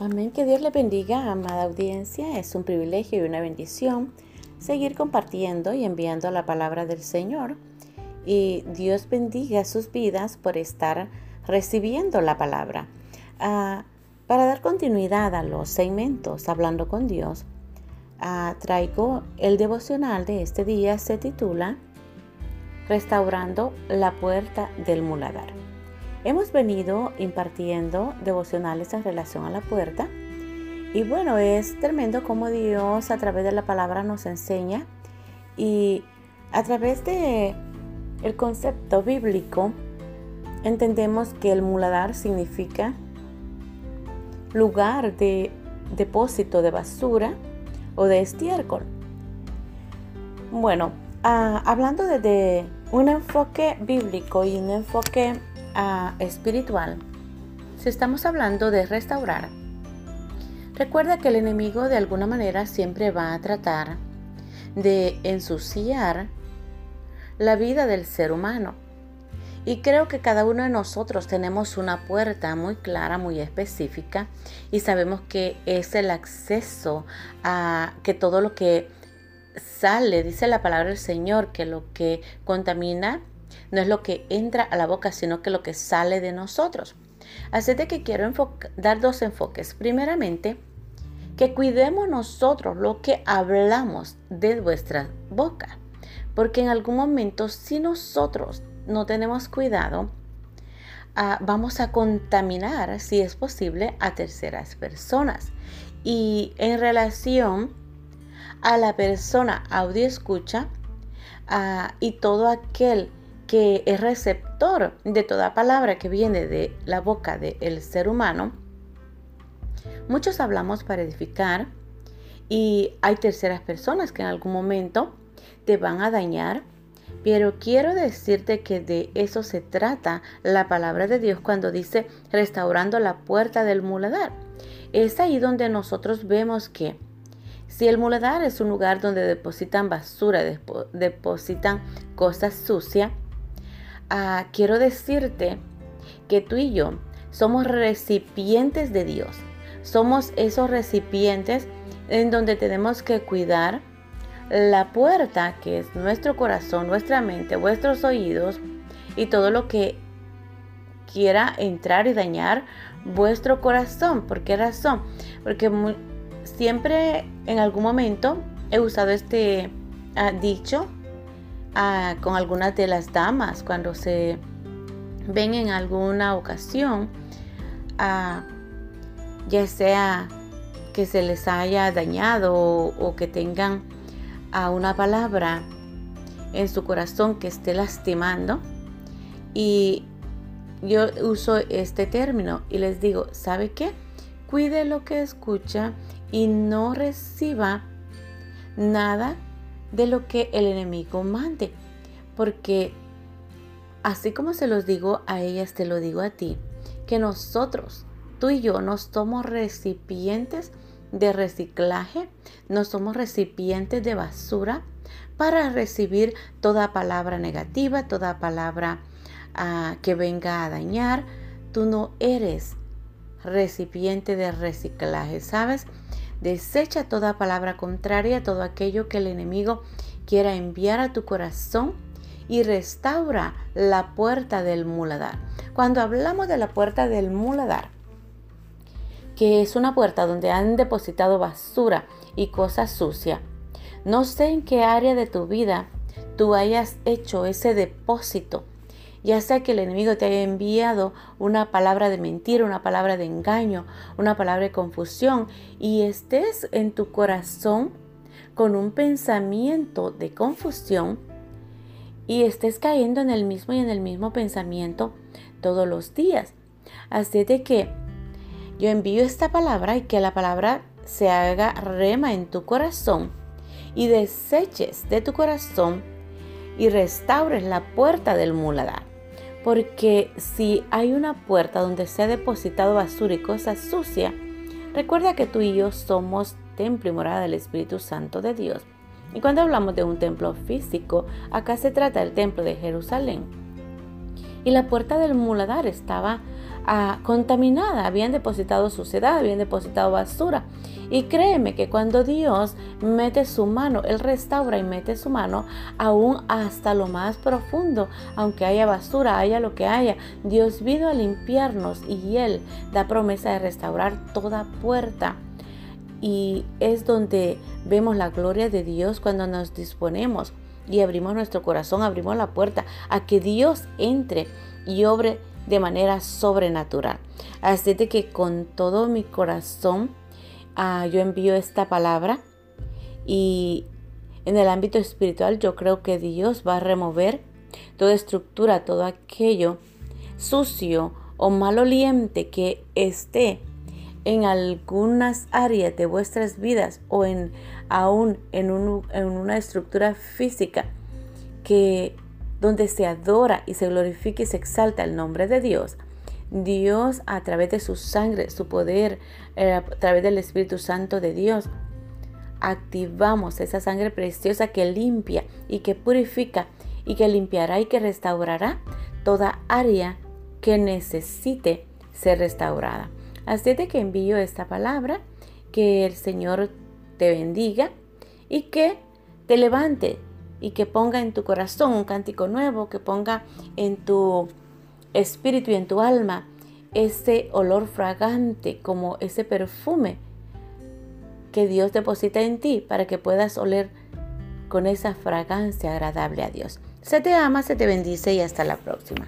Amén. Que Dios le bendiga, amada audiencia. Es un privilegio y una bendición seguir compartiendo y enviando la palabra del Señor. Y Dios bendiga sus vidas por estar recibiendo la palabra. Ah, para dar continuidad a los segmentos Hablando con Dios, ah, traigo el devocional de este día. Se titula Restaurando la puerta del muladar. Hemos venido impartiendo devocionales en relación a la puerta. Y bueno, es tremendo cómo Dios a través de la palabra nos enseña y a través de el concepto bíblico entendemos que el muladar significa lugar de depósito de basura o de estiércol. Bueno, ah, hablando de un enfoque bíblico y un enfoque espiritual, si estamos hablando de restaurar, recuerda que el enemigo de alguna manera siempre va a tratar de ensuciar la vida del ser humano. Y creo que cada uno de nosotros tenemos una puerta muy clara, muy específica, y sabemos que es el acceso a que todo lo que sale, dice la palabra del Señor, que lo que contamina no es lo que entra a la boca, sino que lo que sale de nosotros. Así de que quiero dar dos enfoques. Primeramente, que cuidemos nosotros lo que hablamos de vuestra boca. Porque en algún momento, si nosotros no tenemos cuidado, ah, vamos a contaminar, si es posible, a terceras personas. Y en relación a la persona audio escucha ah, y todo aquel que es receptor de toda palabra que viene de la boca del ser humano, muchos hablamos para edificar y hay terceras personas que en algún momento te van a dañar, pero quiero decirte que de eso se trata la palabra de Dios cuando dice restaurando la puerta del muladar. Es ahí donde nosotros vemos que si el muladar es un lugar donde depositan basura, depositan cosas sucias, Ah, quiero decirte que tú y yo somos recipientes de Dios. Somos esos recipientes en donde tenemos que cuidar la puerta que es nuestro corazón, nuestra mente, vuestros oídos y todo lo que quiera entrar y dañar vuestro corazón. ¿Por qué razón? Porque siempre en algún momento he usado este ah, dicho con algunas de las damas cuando se ven en alguna ocasión, ya sea que se les haya dañado o, que tengan a una palabra en su corazón que esté lastimando. Y yo uso este término y les digo, ¿sabe qué? Cuide lo que escucha y no reciba nada de lo que el enemigo mande. Porque así como se los digo a ellas, te lo digo a ti, que nosotros, tú y yo, no somos recipientes de reciclaje, no somos recipientes de basura para recibir toda palabra negativa, toda palabra ah, que venga a dañar. Tú no eres recipiente de reciclaje, ¿sabes? Desecha toda palabra contraria, todo aquello que el enemigo quiera enviar a tu corazón y restaura la puerta del muladar. Cuando hablamos de la puerta del muladar, que es una puerta donde han depositado basura y cosas sucias, no sé en qué área de tu vida tú hayas hecho ese depósito ya sea que el enemigo te haya enviado una palabra de mentira, una palabra de engaño, una palabra de confusión y estés en tu corazón con un pensamiento de confusión y estés cayendo en el mismo y en el mismo pensamiento todos los días. Así de que yo envío esta palabra y que la palabra se haga rema en tu corazón y deseches de tu corazón y restaures la puerta del muladar. Porque si hay una puerta donde se ha depositado basura y cosas sucias, recuerda que tú y yo somos templo y morada del Espíritu Santo de Dios. Y cuando hablamos de un templo físico, acá se trata del templo de Jerusalén. Y la puerta del muladar estaba ah, contaminada, habían depositado suciedad, habían depositado basura. Y créeme que cuando Dios mete su mano, Él restaura y mete su mano aún hasta lo más profundo, aunque haya basura, haya lo que haya. Dios vino a limpiarnos y Él da promesa de restaurar toda puerta. Y es donde vemos la gloria de Dios cuando nos disponemos y abrimos nuestro corazón, abrimos la puerta a que Dios entre y obre de manera sobrenatural. Así de que con todo mi corazón ah, yo envío esta palabra y en el ámbito espiritual yo creo que Dios va a remover toda estructura, todo aquello sucio o maloliente que esté en algunas áreas de vuestras vidas o en aún en, en una estructura física que donde se adora y se glorifica y se exalta el nombre de Dios, Dios a través de su sangre, su poder, eh, a través del Espíritu Santo de Dios, activamos esa sangre preciosa que limpia y que purifica y que limpiará y que restaurará toda área que necesite ser restaurada. Así de que envío esta palabra, que el Señor te bendiga y que te levante y que ponga en tu corazón un cántico nuevo, que ponga en tu espíritu y en tu alma ese olor fragante como ese perfume que Dios deposita en ti para que puedas oler con esa fragancia agradable a Dios. Se te ama, se te bendice y hasta la próxima.